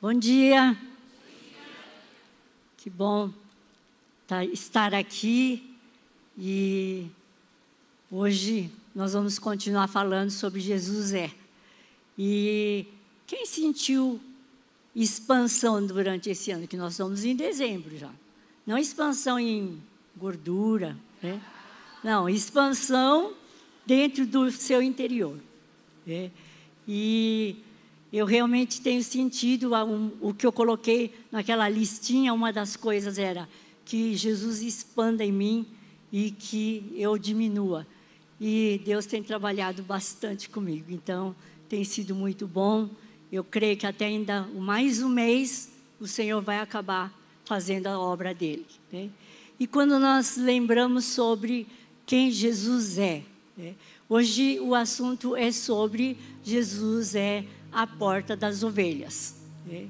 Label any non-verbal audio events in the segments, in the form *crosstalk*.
Bom dia. Que bom tá, estar aqui e hoje nós vamos continuar falando sobre Jesus é. E quem sentiu expansão durante esse ano, que nós estamos em dezembro já. Não expansão em gordura, né? não, expansão dentro do seu interior. Né? E eu realmente tenho sentido um, o que eu coloquei naquela listinha, uma das coisas era que Jesus expanda em mim e que eu diminua. E Deus tem trabalhado bastante comigo, então tem sido muito bom. Eu creio que até ainda mais um mês o Senhor vai acabar fazendo a obra dele. Né? E quando nós lembramos sobre quem Jesus é, né? hoje o assunto é sobre Jesus é a porta das ovelhas. Né?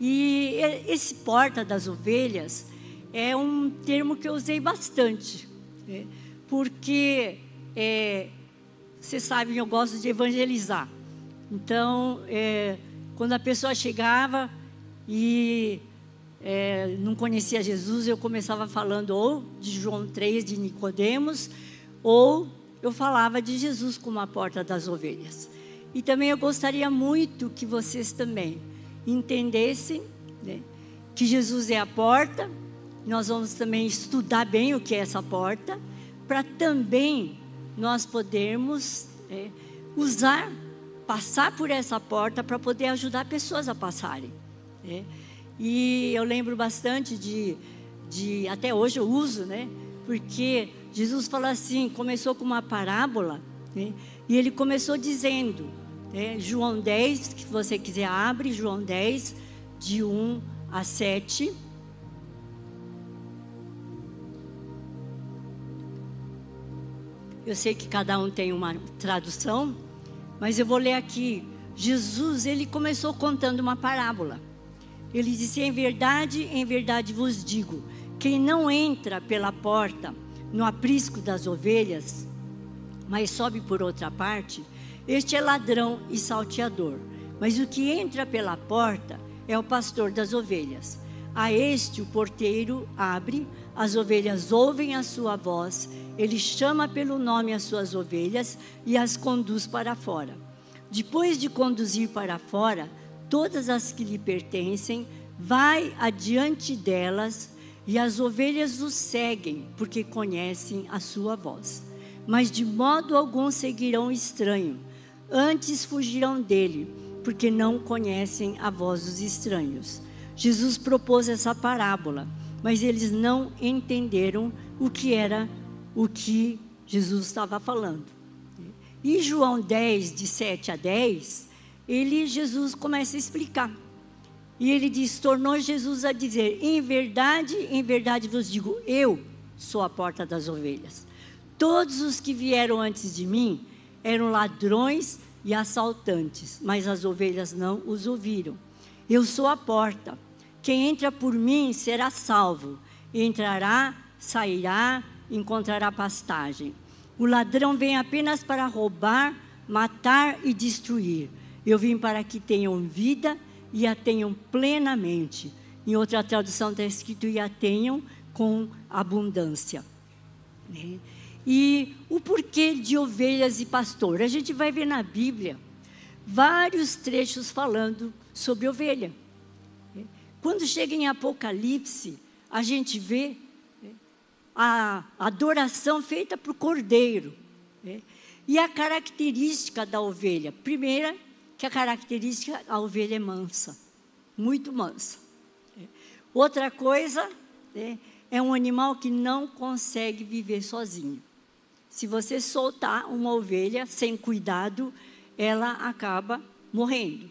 E esse porta das ovelhas é um termo que eu usei bastante, né? porque é, vocês sabem, eu gosto de evangelizar. Então, é, quando a pessoa chegava e é, não conhecia Jesus, eu começava falando ou de João 3, de Nicodemos, ou eu falava de Jesus como a porta das ovelhas. E também eu gostaria muito que vocês também entendessem né, que Jesus é a porta. Nós vamos também estudar bem o que é essa porta, para também nós podermos é, usar passar por essa porta para poder ajudar pessoas a passarem. Né? E eu lembro bastante de, de, até hoje eu uso, né? Porque Jesus falou assim, começou com uma parábola, né? E ele começou dizendo, né? João 10, se você quiser abre, João 10, de 1 a 7. Eu sei que cada um tem uma tradução, mas eu vou ler aqui. Jesus, ele começou contando uma parábola. Ele disse: Em verdade, em verdade vos digo: quem não entra pela porta no aprisco das ovelhas, mas sobe por outra parte, este é ladrão e salteador. Mas o que entra pela porta é o pastor das ovelhas. A este o porteiro abre, as ovelhas ouvem a sua voz, ele chama pelo nome as suas ovelhas e as conduz para fora. Depois de conduzir para fora todas as que lhe pertencem, vai adiante delas e as ovelhas o seguem, porque conhecem a sua voz. Mas de modo algum seguirão estranho, antes fugirão dele, porque não conhecem a voz dos estranhos. Jesus propôs essa parábola, mas eles não entenderam o que era o que Jesus estava falando. E João 10, de 7 a 10, ele, Jesus começa a explicar. E ele diz: tornou Jesus a dizer: Em verdade, em verdade vos digo, eu sou a porta das ovelhas. Todos os que vieram antes de mim eram ladrões e assaltantes, mas as ovelhas não os ouviram. Eu sou a porta. Quem entra por mim será salvo. Entrará, sairá, encontrará pastagem. O ladrão vem apenas para roubar, matar e destruir. Eu vim para que tenham vida e a tenham plenamente. Em outra tradução está escrito: e a tenham com abundância. Né? E o porquê de ovelhas e pastor? A gente vai ver na Bíblia vários trechos falando sobre ovelha. Quando chega em Apocalipse, a gente vê né, a adoração feita para o cordeiro. Né? E a característica da ovelha? Primeira, que a característica, a ovelha é mansa, muito mansa. Né? Outra coisa, é um animal que não consegue viver sozinho. Se você soltar uma ovelha sem cuidado, ela acaba morrendo.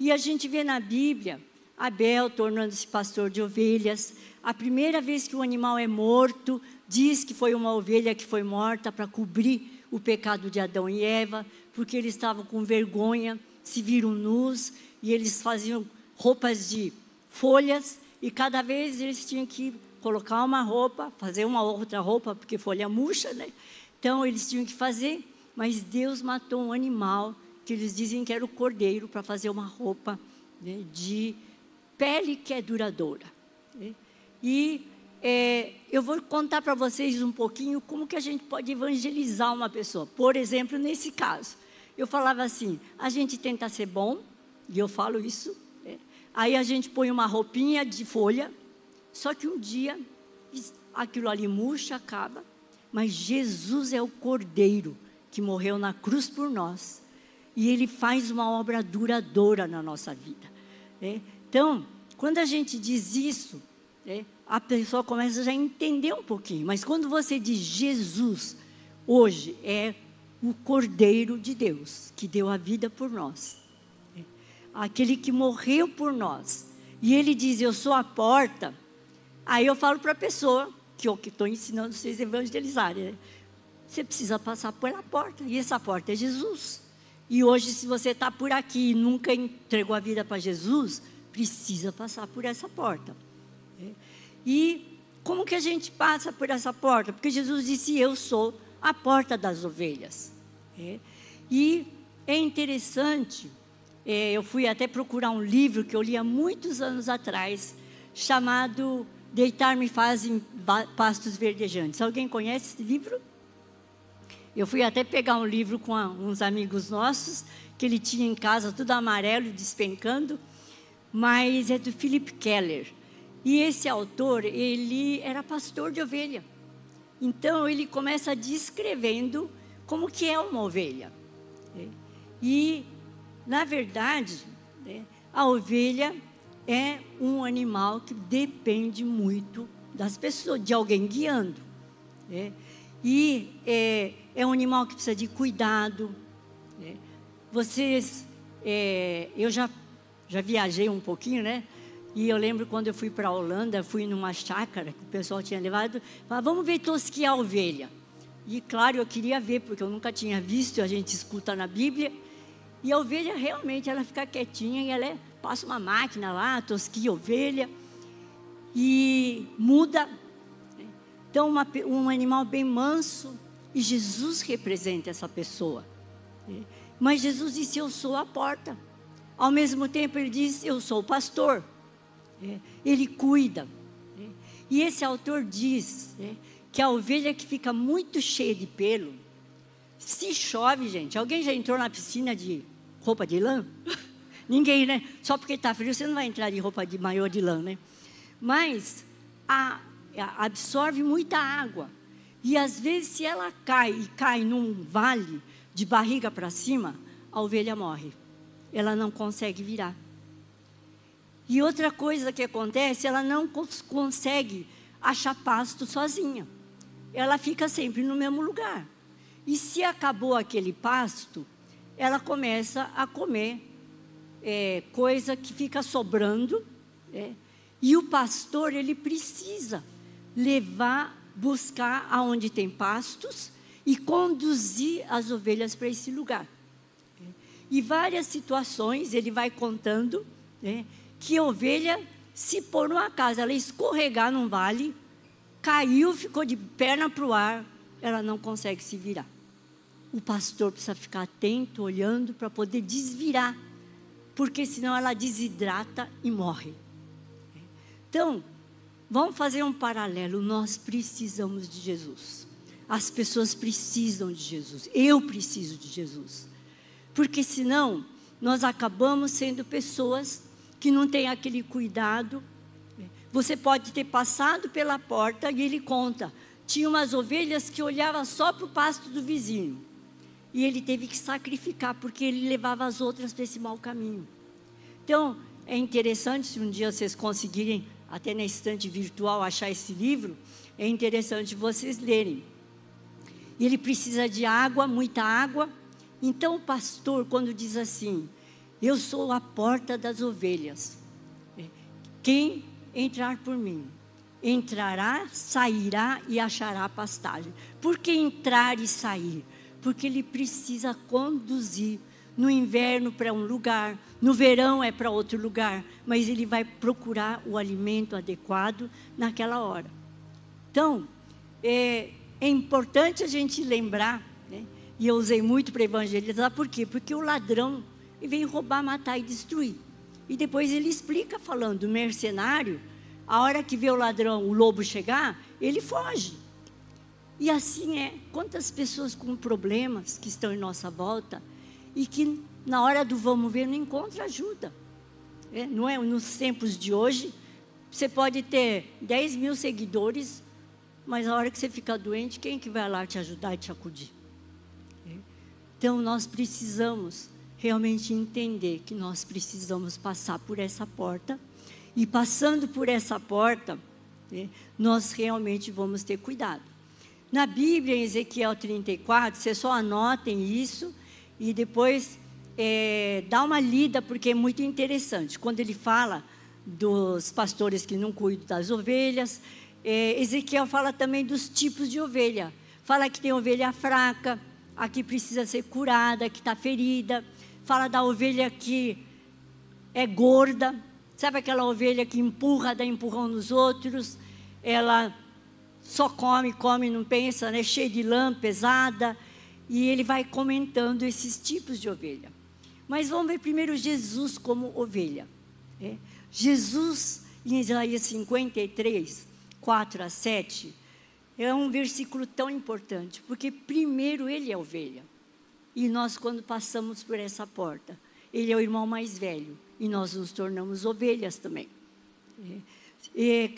E a gente vê na Bíblia Abel tornando-se pastor de ovelhas. A primeira vez que o animal é morto, diz que foi uma ovelha que foi morta para cobrir o pecado de Adão e Eva, porque eles estavam com vergonha, se viram nus e eles faziam roupas de folhas e cada vez eles tinham que colocar uma roupa, fazer uma outra roupa, porque folha murcha, né? Então eles tinham que fazer, mas Deus matou um animal que eles dizem que era o cordeiro para fazer uma roupa né, de pele que é duradoura. Né? E é, eu vou contar para vocês um pouquinho como que a gente pode evangelizar uma pessoa. Por exemplo, nesse caso, eu falava assim: a gente tenta ser bom, e eu falo isso. Né? Aí a gente põe uma roupinha de folha, só que um dia aquilo ali murcha, acaba. Mas Jesus é o Cordeiro que morreu na cruz por nós. E ele faz uma obra duradoura na nossa vida. Né? Então, quando a gente diz isso, né, a pessoa começa já a entender um pouquinho. Mas quando você diz Jesus, hoje é o Cordeiro de Deus, que deu a vida por nós. Né? Aquele que morreu por nós. E ele diz: Eu sou a porta. Aí eu falo para a pessoa, que eu estou ensinando vocês a evangelizarem. Né? Você precisa passar pela porta, e essa porta é Jesus. E hoje, se você está por aqui e nunca entregou a vida para Jesus, precisa passar por essa porta. Né? E como que a gente passa por essa porta? Porque Jesus disse: Eu sou a porta das ovelhas. Né? E é interessante, é, eu fui até procurar um livro que eu li há muitos anos atrás, chamado Deitar-me faz em pastos verdejantes. Alguém conhece esse livro? Eu fui até pegar um livro com uns amigos nossos, que ele tinha em casa, tudo amarelo, despencando, mas é do Philip Keller. E esse autor, ele era pastor de ovelha. Então, ele começa descrevendo como que é uma ovelha. E, na verdade, né, a ovelha é um animal que depende muito das pessoas, de alguém guiando. Né? E é, é, um animal que precisa de cuidado. Né? Vocês, é, eu já, já viajei um pouquinho, né? E eu lembro quando eu fui para a Holanda, fui numa chácara que o pessoal tinha levado, falava, vamos ver tosquiar a ovelha. E claro, eu queria ver, porque eu nunca tinha visto, a gente escuta na Bíblia. E a ovelha realmente, ela fica quietinha e ela é passa uma máquina lá, tosquia ovelha e muda. Então, uma, um animal bem manso e Jesus representa essa pessoa. Mas Jesus disse: Eu sou a porta. Ao mesmo tempo, ele diz: Eu sou o pastor. Ele cuida. E esse autor diz que a ovelha que fica muito cheia de pelo, se chove, gente. Alguém já entrou na piscina de roupa de lã? *laughs* Ninguém, né? Só porque está frio, você não vai entrar de roupa de maior de lã, né? Mas a, a, absorve muita água. E às vezes, se ela cai e cai num vale de barriga para cima, a ovelha morre. Ela não consegue virar. E outra coisa que acontece, ela não cons consegue achar pasto sozinha. Ela fica sempre no mesmo lugar. E se acabou aquele pasto, ela começa a comer é, coisa que fica sobrando. É, e o pastor, ele precisa levar, buscar aonde tem pastos e conduzir as ovelhas para esse lugar. E várias situações ele vai contando né, que a ovelha, se por uma casa ela escorregar num vale, caiu, ficou de perna para o ar, ela não consegue se virar. O pastor precisa ficar atento, olhando para poder desvirar porque senão ela desidrata e morre. Então, vamos fazer um paralelo. Nós precisamos de Jesus. As pessoas precisam de Jesus. Eu preciso de Jesus. Porque senão, nós acabamos sendo pessoas que não têm aquele cuidado. Você pode ter passado pela porta e ele conta. Tinha umas ovelhas que olhavam só para o pasto do vizinho. E ele teve que sacrificar, porque ele levava as outras para esse mau caminho. Então, é interessante, se um dia vocês conseguirem, até na estante virtual, achar esse livro, é interessante vocês lerem. Ele precisa de água, muita água. Então, o pastor, quando diz assim: Eu sou a porta das ovelhas, quem entrar por mim, entrará, sairá e achará pastagem. Por que entrar e sair? Porque ele precisa conduzir. No inverno para um lugar, no verão é para outro lugar, mas ele vai procurar o alimento adequado naquela hora. Então, é, é importante a gente lembrar, né? e eu usei muito para evangelizar, por quê? Porque o ladrão veio roubar, matar e destruir. E depois ele explica falando, o mercenário, a hora que vê o ladrão, o lobo chegar, ele foge. E assim é. Quantas pessoas com problemas que estão em nossa volta e que na hora do vamos ver não encontram ajuda. É, não é? Nos tempos de hoje, você pode ter 10 mil seguidores, mas a hora que você fica doente, quem que vai lá te ajudar e te acudir? É. Então nós precisamos realmente entender que nós precisamos passar por essa porta e passando por essa porta, é, nós realmente vamos ter cuidado. Na Bíblia, em Ezequiel 34, vocês só anotem isso e depois é, dá uma lida, porque é muito interessante. Quando ele fala dos pastores que não cuidam das ovelhas, é, Ezequiel fala também dos tipos de ovelha. Fala que tem ovelha fraca, a que precisa ser curada, que está ferida. Fala da ovelha que é gorda, sabe aquela ovelha que empurra, dá empurrão nos outros. Ela só come, come, não pensa, né? cheia de lã, pesada. E ele vai comentando esses tipos de ovelha. Mas vamos ver primeiro Jesus como ovelha. Né? Jesus, em Isaías 53, 4 a 7, é um versículo tão importante, porque primeiro ele é ovelha. E nós, quando passamos por essa porta, ele é o irmão mais velho, e nós nos tornamos ovelhas também. E,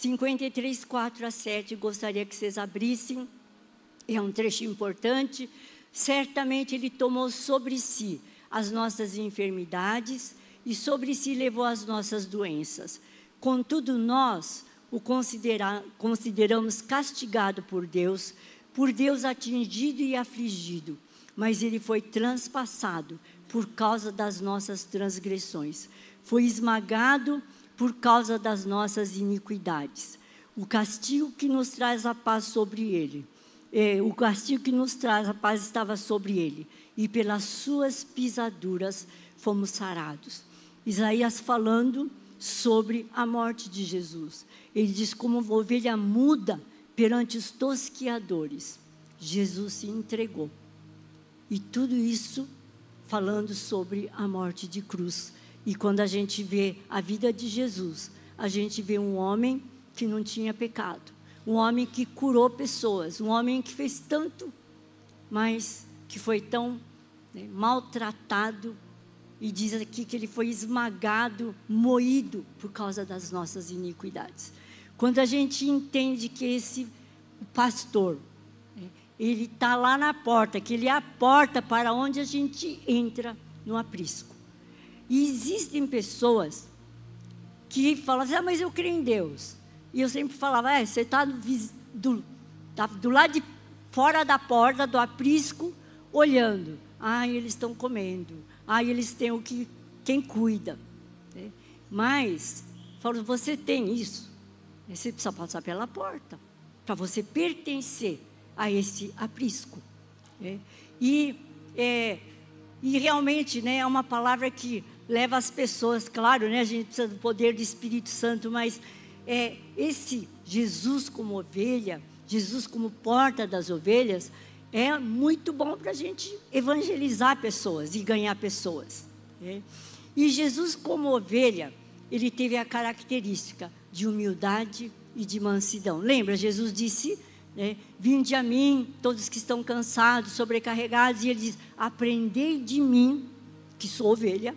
53, 4 a 7, gostaria que vocês abrissem. É um trecho importante. Certamente ele tomou sobre si as nossas enfermidades e sobre si levou as nossas doenças. Contudo, nós o considera consideramos castigado por Deus, por Deus atingido e afligido, mas ele foi transpassado por causa das nossas transgressões, foi esmagado por causa das nossas iniquidades. O castigo que nos traz a paz sobre ele, é, o castigo que nos traz a paz estava sobre ele, e pelas suas pisaduras fomos sarados. Isaías falando sobre a morte de Jesus. Ele diz como uma ovelha muda perante os tosquiadores. Jesus se entregou. E tudo isso falando sobre a morte de cruz. E quando a gente vê a vida de Jesus, a gente vê um homem que não tinha pecado, um homem que curou pessoas, um homem que fez tanto, mas que foi tão né, maltratado. E diz aqui que ele foi esmagado, moído por causa das nossas iniquidades. Quando a gente entende que esse pastor, né, ele está lá na porta, que ele é a porta para onde a gente entra no aprisco. E existem pessoas que falam assim, ah, mas eu creio em Deus. E eu sempre falava, é, você está do, tá do lado de fora da porta do aprisco, olhando. Ah, eles estão comendo. Ah, eles têm o que quem cuida. É. Mas, falo, você tem isso. Você precisa passar pela porta para você pertencer a esse aprisco. É. E, é, e realmente né, é uma palavra que leva as pessoas, claro, né, a gente precisa do poder do Espírito Santo, mas é, esse Jesus como ovelha, Jesus como porta das ovelhas, é muito bom para a gente evangelizar pessoas e ganhar pessoas. Né? E Jesus como ovelha, ele teve a característica de humildade e de mansidão. Lembra, Jesus disse, né, vinde a mim, todos que estão cansados, sobrecarregados, e ele diz, aprendei de mim, que sou ovelha,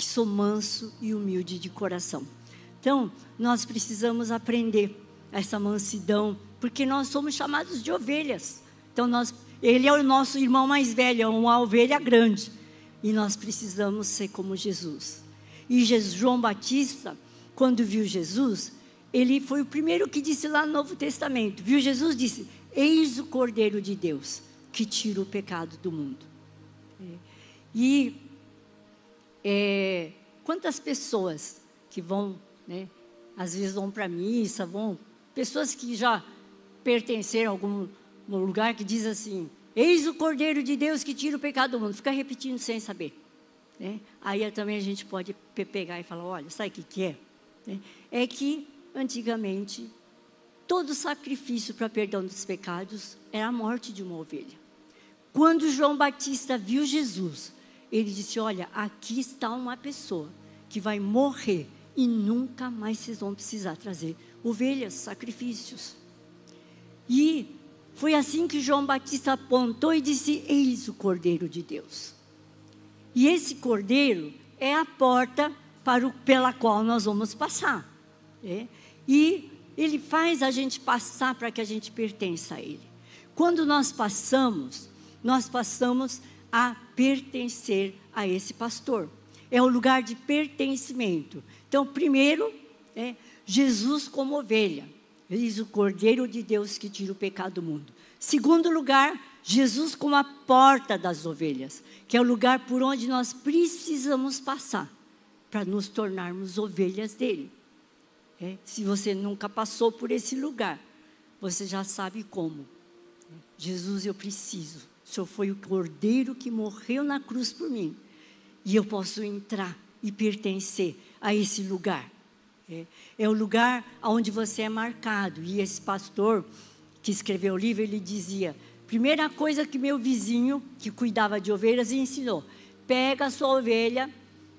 que sou manso e humilde de coração. Então, nós precisamos aprender essa mansidão, porque nós somos chamados de ovelhas. Então, nós, ele é o nosso irmão mais velho, é uma ovelha grande. E nós precisamos ser como Jesus. E Jesus, João Batista, quando viu Jesus, ele foi o primeiro que disse lá no Novo Testamento: viu Jesus? Disse: Eis o Cordeiro de Deus que tira o pecado do mundo. E é, quantas pessoas que vão, né, às vezes vão para a missa, vão, pessoas que já pertenceram a algum lugar que diz assim, eis o Cordeiro de Deus que tira o pecado do mundo, fica repetindo sem saber. Né? Aí também a gente pode pegar e falar, olha, sabe o que, que é? Né? É que antigamente todo sacrifício para perdão dos pecados era a morte de uma ovelha. Quando João Batista viu Jesus, ele disse: Olha, aqui está uma pessoa que vai morrer e nunca mais vocês vão precisar trazer ovelhas, sacrifícios. E foi assim que João Batista apontou e disse: Eis o Cordeiro de Deus. E esse Cordeiro é a porta para o, pela qual nós vamos passar. É? E ele faz a gente passar para que a gente pertença a Ele. Quando nós passamos, nós passamos a pertencer a esse pastor. É o lugar de pertencimento. Então, primeiro, é Jesus como ovelha. Diz o Cordeiro de Deus que tira o pecado do mundo. Segundo lugar, Jesus como a porta das ovelhas, que é o lugar por onde nós precisamos passar para nos tornarmos ovelhas dele. É, se você nunca passou por esse lugar, você já sabe como. Jesus, eu preciso. O Senhor foi o cordeiro que morreu na cruz por mim. E eu posso entrar e pertencer a esse lugar. É, é o lugar onde você é marcado. E esse pastor que escreveu o livro, ele dizia: primeira coisa que meu vizinho, que cuidava de ovelhas, ensinou: pega a sua ovelha,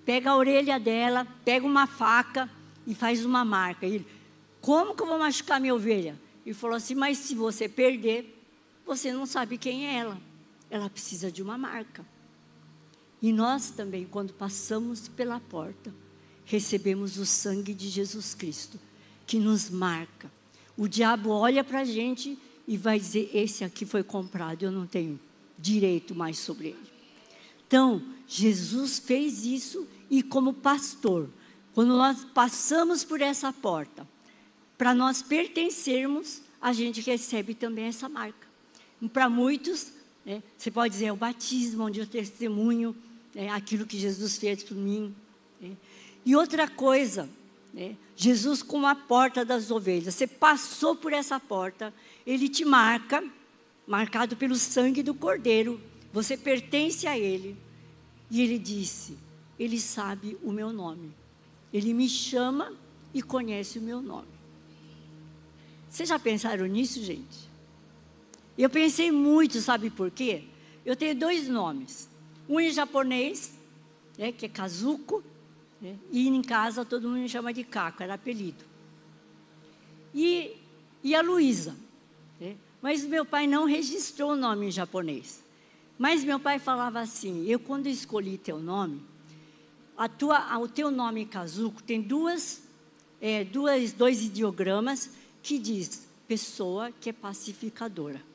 pega a orelha dela, pega uma faca e faz uma marca. Ele, como que eu vou machucar minha ovelha? Ele falou assim: mas se você perder, você não sabe quem é ela. Ela precisa de uma marca. E nós também, quando passamos pela porta, recebemos o sangue de Jesus Cristo, que nos marca. O diabo olha para a gente e vai dizer: esse aqui foi comprado, eu não tenho direito mais sobre ele. Então, Jesus fez isso e, como pastor, quando nós passamos por essa porta, para nós pertencermos, a gente recebe também essa marca. Para muitos, né, você pode dizer, é o batismo, onde eu testemunho né, aquilo que Jesus fez por mim. Né. E outra coisa, né, Jesus como a porta das ovelhas. Você passou por essa porta, ele te marca, marcado pelo sangue do Cordeiro. Você pertence a ele. E ele disse: Ele sabe o meu nome. Ele me chama e conhece o meu nome. Vocês já pensaram nisso, gente? Eu pensei muito, sabe por quê? Eu tenho dois nomes. Um em japonês, né, que é Kazuko, né, e em casa todo mundo me chama de Caco, era apelido. E, e a Luísa. Né, mas meu pai não registrou o nome em japonês. Mas meu pai falava assim: eu, quando escolhi teu nome, a tua, o teu nome Kazuko tem duas, é, duas, dois ideogramas que diz pessoa que é pacificadora.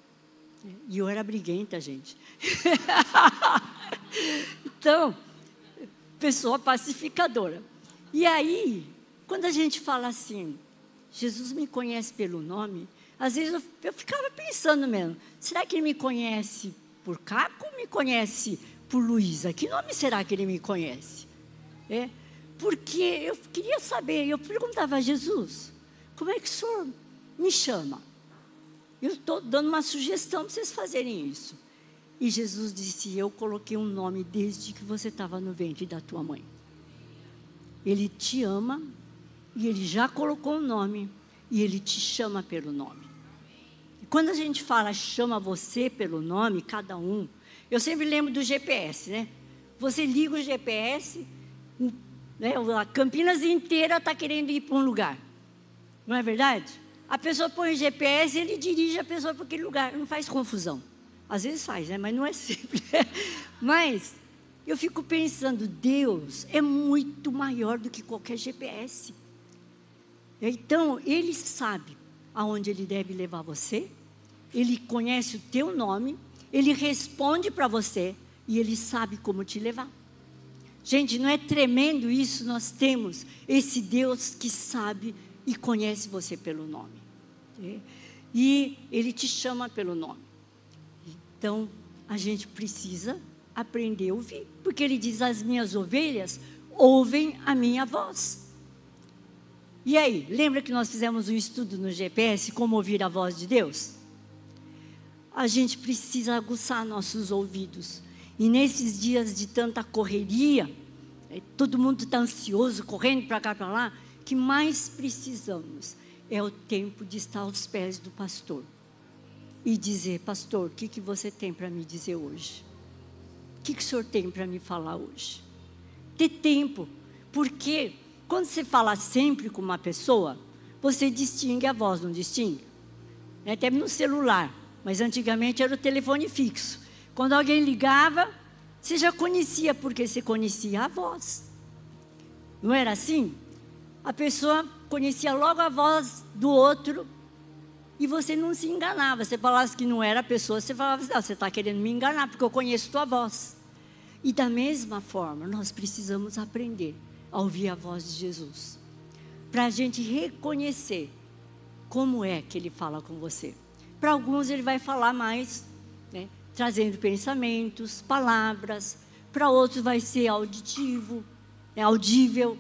E eu era briguenta, gente. *laughs* então, pessoa pacificadora. E aí, quando a gente fala assim, Jesus me conhece pelo nome, às vezes eu, eu ficava pensando mesmo, será que ele me conhece por Caco ou me conhece por Luísa? Que nome será que ele me conhece? É, porque eu queria saber, eu perguntava a Jesus, como é que o senhor me chama? Eu estou dando uma sugestão para vocês fazerem isso. E Jesus disse: Eu coloquei um nome desde que você estava no ventre da tua mãe. Ele te ama e ele já colocou um nome e ele te chama pelo nome. E quando a gente fala chama você pelo nome, cada um, eu sempre lembro do GPS, né? Você liga o GPS, né? A Campinas inteira está querendo ir para um lugar. Não é verdade? A pessoa põe o GPS e ele dirige a pessoa para aquele lugar. Não faz confusão. Às vezes faz, né? mas não é sempre. *laughs* mas eu fico pensando, Deus é muito maior do que qualquer GPS. Então, Ele sabe aonde Ele deve levar você, Ele conhece o teu nome, Ele responde para você e Ele sabe como te levar. Gente, não é tremendo isso? Nós temos esse Deus que sabe e conhece você pelo nome. Né? E Ele te chama pelo nome. Então, a gente precisa aprender a ouvir. Porque Ele diz: As minhas ovelhas ouvem a minha voz. E aí, lembra que nós fizemos um estudo no GPS, como ouvir a voz de Deus? A gente precisa aguçar nossos ouvidos e nesses dias de tanta correria, é, todo mundo está ansioso, correndo para cá para lá, que mais precisamos é o tempo de estar aos pés do pastor e dizer: Pastor, o que, que você tem para me dizer hoje? O que, que o senhor tem para me falar hoje? Ter tempo, Porque quando você fala sempre com uma pessoa, você distingue a voz, não distingue? É até no celular, mas antigamente era o telefone fixo. Quando alguém ligava, você já conhecia, porque você conhecia a voz. Não era assim? A pessoa conhecia logo a voz do outro e você não se enganava. Você falasse que não era a pessoa, você falava assim, você está querendo me enganar, porque eu conheço tua voz. E da mesma forma, nós precisamos aprender a ouvir a voz de Jesus. Para a gente reconhecer como é que ele fala com você. Para alguns ele vai falar mais, né, trazendo pensamentos, palavras. Para outros vai ser auditivo, é audível,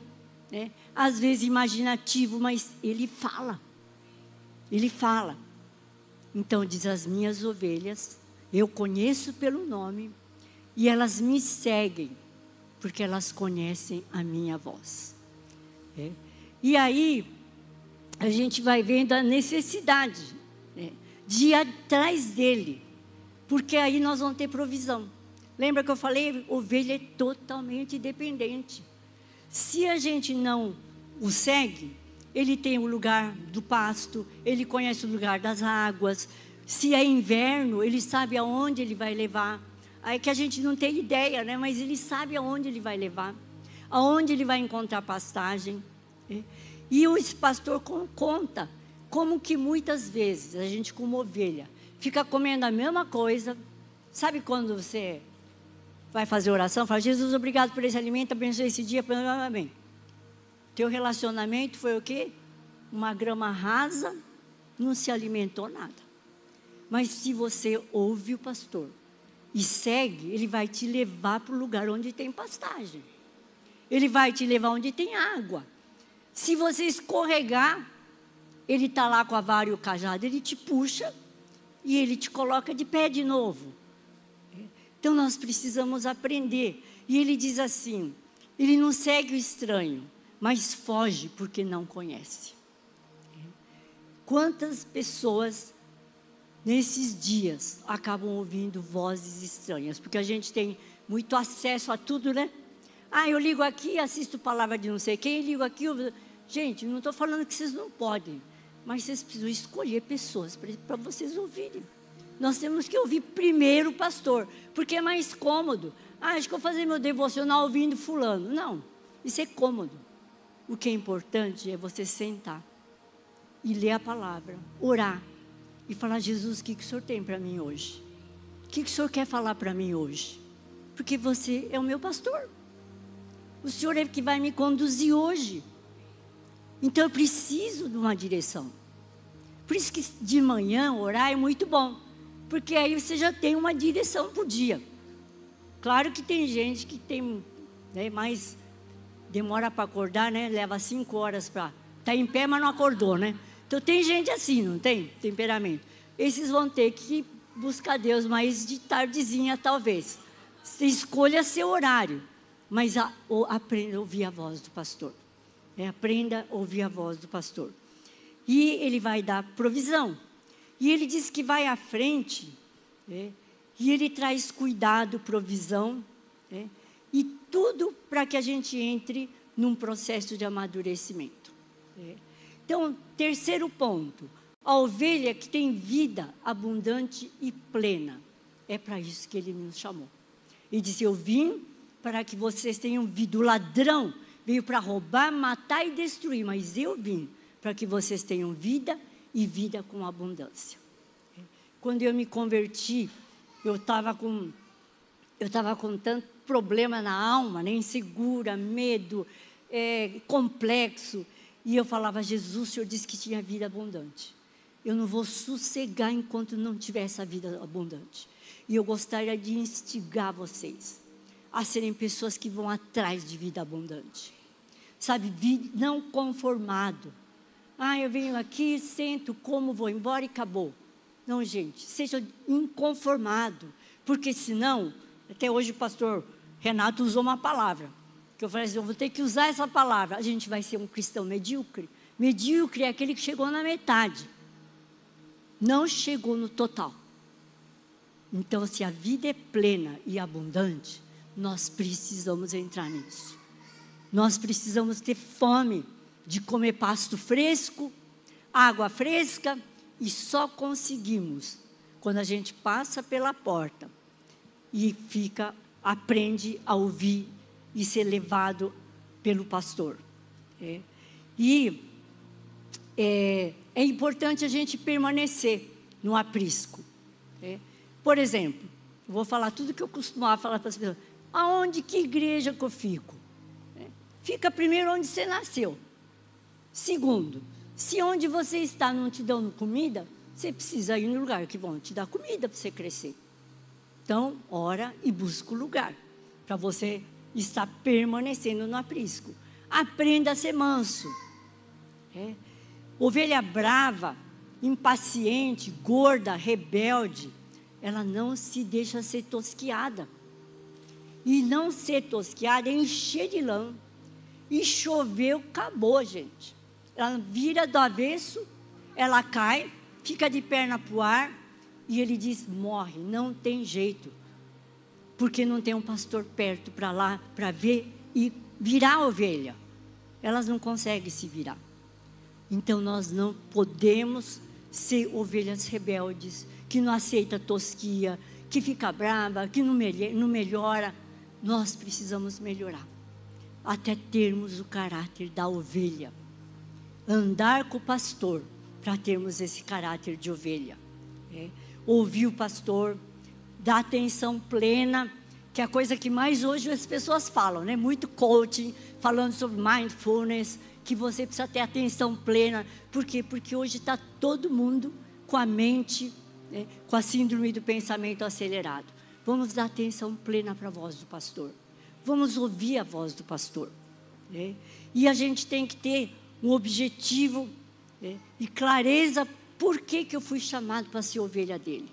né? Às vezes imaginativo, mas ele fala. Ele fala. Então diz as minhas ovelhas, eu conheço pelo nome e elas me seguem porque elas conhecem a minha voz. É. E aí a gente vai vendo a necessidade né, de ir atrás dele, porque aí nós vamos ter provisão. Lembra que eu falei? Ovelha é totalmente dependente. Se a gente não o segue, ele tem o lugar do pasto, ele conhece o lugar das águas. Se é inverno, ele sabe aonde ele vai levar. Aí que a gente não tem ideia, né? Mas ele sabe aonde ele vai levar, aonde ele vai encontrar pastagem. Né? E o pastor conta como que muitas vezes a gente, como ovelha, fica comendo a mesma coisa. Sabe quando você vai fazer oração, fala, Jesus, obrigado por esse alimento, abençoe esse dia, amém. Teu relacionamento foi o quê? Uma grama rasa, não se alimentou nada. Mas se você ouve o pastor e segue, ele vai te levar para o lugar onde tem pastagem. Ele vai te levar onde tem água. Se você escorregar, ele está lá com a vara e o cajado, ele te puxa e ele te coloca de pé de novo. Então nós precisamos aprender. E ele diz assim: ele não segue o estranho, mas foge porque não conhece. Quantas pessoas nesses dias acabam ouvindo vozes estranhas? Porque a gente tem muito acesso a tudo, né? Ah, eu ligo aqui, assisto palavra de não sei quem, ligo aqui. Eu... Gente, não estou falando que vocês não podem, mas vocês precisam escolher pessoas para vocês ouvirem. Nós temos que ouvir primeiro o pastor, porque é mais cômodo. Ah, acho que vou fazer meu devocional ouvindo fulano. Não, isso é cômodo. O que é importante é você sentar e ler a palavra, orar e falar: Jesus, o que, que o Senhor tem para mim hoje? O que, que o Senhor quer falar para mim hoje? Porque você é o meu pastor. O Senhor é que vai me conduzir hoje. Então eu preciso de uma direção. Por isso que de manhã orar é muito bom. Porque aí você já tem uma direção por dia. Claro que tem gente que tem né, mais demora para acordar, né? Leva cinco horas para tá em pé, mas não acordou, né? Então tem gente assim, não tem temperamento. Esses vão ter que buscar Deus mais de tardezinha, talvez. Você escolha seu horário, mas a, ou, aprenda a ouvir a voz do pastor. É, aprenda a ouvir a voz do pastor. E ele vai dar provisão. E ele diz que vai à frente, né? e ele traz cuidado, provisão, né? e tudo para que a gente entre num processo de amadurecimento. Né? Então, terceiro ponto: a ovelha que tem vida abundante e plena. É para isso que ele nos chamou. Ele disse: Eu vim para que vocês tenham vida. O ladrão veio para roubar, matar e destruir, mas eu vim para que vocês tenham vida e vida com abundância. Quando eu me converti, eu estava com eu estava com tanto problema na alma, né? insegura, medo, é, complexo. E eu falava, Jesus, o Senhor disse que tinha vida abundante. Eu não vou sossegar enquanto não tiver essa vida abundante. E eu gostaria de instigar vocês a serem pessoas que vão atrás de vida abundante. Sabe, não conformado ah, eu venho aqui, sento, como, vou embora e acabou. Não, gente, seja inconformado, porque senão, até hoje o pastor Renato usou uma palavra, que eu falei assim, eu vou ter que usar essa palavra, a gente vai ser um cristão medíocre. Medíocre é aquele que chegou na metade, não chegou no total. Então, se a vida é plena e abundante, nós precisamos entrar nisso. Nós precisamos ter fome de comer pasto fresco, água fresca, e só conseguimos quando a gente passa pela porta e fica, aprende a ouvir e ser levado pelo pastor. É. E é, é, importante a gente permanecer no aprisco. É. Por exemplo, vou falar tudo que eu costumava falar para as pessoas. Aonde, que igreja que eu fico? É. Fica primeiro onde você nasceu. Segundo, se onde você está não te dão comida, você precisa ir no lugar que vão te dar comida para você crescer. Então, ora e busca o lugar para você estar permanecendo no aprisco. Aprenda a ser manso. É. Ovelha brava, impaciente, gorda, rebelde, ela não se deixa ser tosquiada. E não ser tosquiada é encher de lã. E choveu, acabou, gente. Ela vira do avesso, ela cai, fica de perna para o ar, e ele diz: morre, não tem jeito. Porque não tem um pastor perto para lá, para ver e virar a ovelha. Elas não conseguem se virar. Então nós não podemos ser ovelhas rebeldes, que não aceita tosquia, que fica brava, que não, melhora. Nós precisamos melhorar, até termos o caráter da ovelha. Andar com o pastor para termos esse caráter de ovelha. É. Ouvir o pastor, dar atenção plena, que é a coisa que mais hoje as pessoas falam, né? Muito coaching, falando sobre mindfulness, que você precisa ter atenção plena. Por quê? Porque hoje está todo mundo com a mente, né, com a síndrome do pensamento acelerado. Vamos dar atenção plena para a voz do pastor. Vamos ouvir a voz do pastor. Né? E a gente tem que ter um objetivo né, e clareza por que, que eu fui chamado para ser ovelha dele.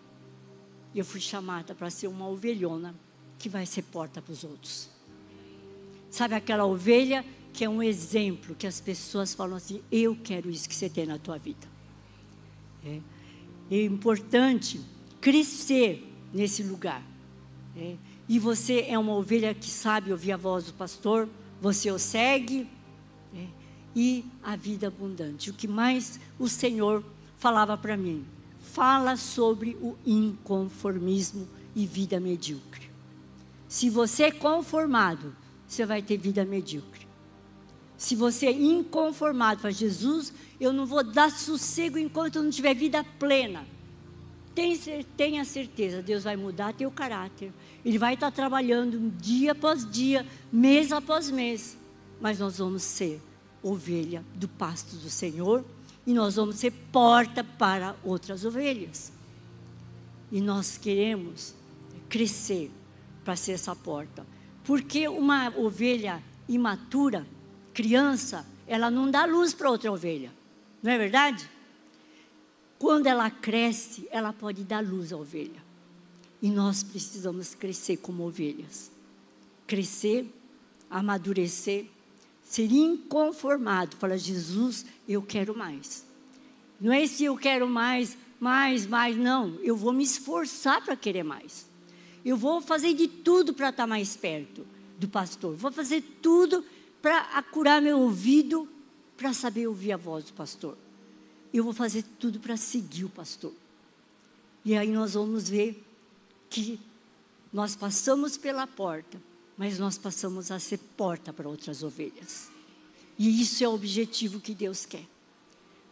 Eu fui chamada para ser uma ovelhona que vai ser porta para os outros. Sabe aquela ovelha que é um exemplo que as pessoas falam assim: eu quero isso que você tem na tua vida. É, é importante crescer nesse lugar. É, e você é uma ovelha que sabe ouvir a voz do pastor, você o segue. É, e a vida abundante. O que mais o Senhor falava para mim? Fala sobre o inconformismo e vida medíocre. Se você é conformado, você vai ter vida medíocre. Se você é inconformado para Jesus, eu não vou dar sossego enquanto eu não tiver vida plena. Tenha certeza, Deus vai mudar teu caráter. Ele vai estar trabalhando dia após dia, mês após mês. Mas nós vamos ser ovelha do pasto do Senhor e nós vamos ser porta para outras ovelhas. E nós queremos crescer para ser essa porta. Porque uma ovelha imatura, criança, ela não dá luz para outra ovelha. Não é verdade? Quando ela cresce, ela pode dar luz à ovelha. E nós precisamos crescer como ovelhas. Crescer, amadurecer, ser inconformado. Fala, Jesus, eu quero mais. Não é se eu quero mais, mais, mais, não. Eu vou me esforçar para querer mais. Eu vou fazer de tudo para estar mais perto do pastor. Vou fazer tudo para acurar meu ouvido, para saber ouvir a voz do pastor. Eu vou fazer tudo para seguir o pastor. E aí nós vamos ver que nós passamos pela porta, mas nós passamos a ser porta para outras ovelhas. E isso é o objetivo que Deus quer.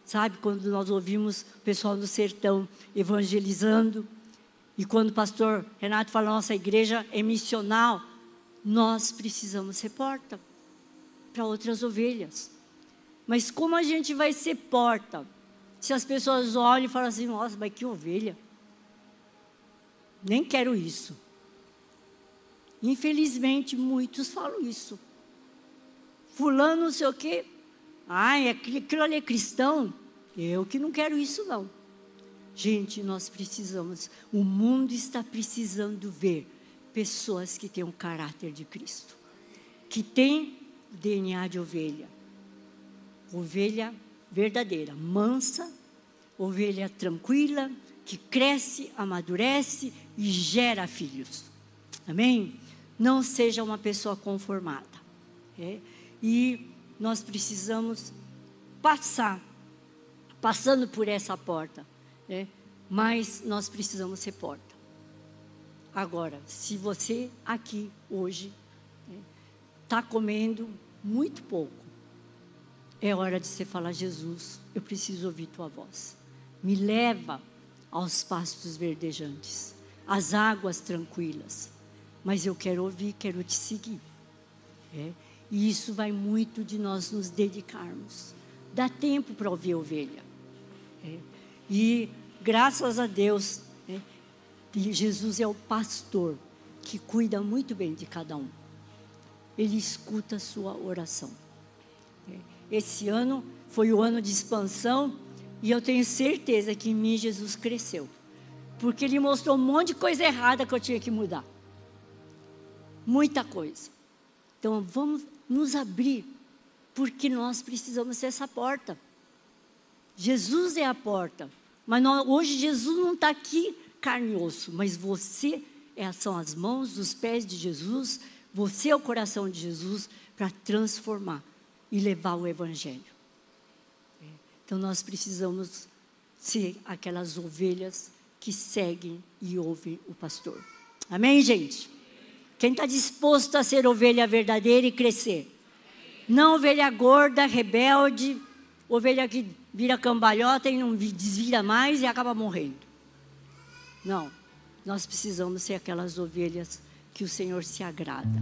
Sabe, quando nós ouvimos o pessoal do sertão evangelizando, e quando o pastor Renato fala, nossa igreja é missional, nós precisamos ser porta para outras ovelhas. Mas como a gente vai ser porta? Se as pessoas olham e falam assim, nossa, mas que ovelha. Nem quero isso. Infelizmente, muitos falam isso. Fulano, não sei o quê. Ai, aquilo ali é cristão. Eu que não quero isso, não. Gente, nós precisamos, o mundo está precisando ver pessoas que têm o um caráter de Cristo, que têm DNA de ovelha. Ovelha verdadeira, mansa, ovelha tranquila, que cresce, amadurece e gera filhos. Amém? Não seja uma pessoa conformada. É? E nós precisamos passar, passando por essa porta, né? mas nós precisamos ser porta. Agora, se você aqui hoje está né, comendo muito pouco, é hora de você falar: Jesus, eu preciso ouvir tua voz. Me leva aos pastos verdejantes, às águas tranquilas. Mas eu quero ouvir, quero te seguir. É? E isso vai muito de nós nos dedicarmos. Dá tempo para ouvir a ovelha. É? E graças a Deus, é, Jesus é o pastor que cuida muito bem de cada um. Ele escuta a sua oração. É. Esse ano foi o ano de expansão e eu tenho certeza que em mim Jesus cresceu. Porque ele mostrou um monte de coisa errada que eu tinha que mudar. Muita coisa. Então vamos nos abrir, porque nós precisamos ser essa porta. Jesus é a porta. Mas nós, hoje Jesus não está aqui carne e osso, mas você é, são as mãos, os pés de Jesus, você é o coração de Jesus para transformar e levar o Evangelho. Então nós precisamos ser aquelas ovelhas que seguem e ouvem o pastor. Amém, gente? Quem está disposto a ser ovelha verdadeira e crescer? Não ovelha gorda, rebelde, ovelha que vira cambalhota e não desvira mais e acaba morrendo. Não. Nós precisamos ser aquelas ovelhas que o Senhor se agrada.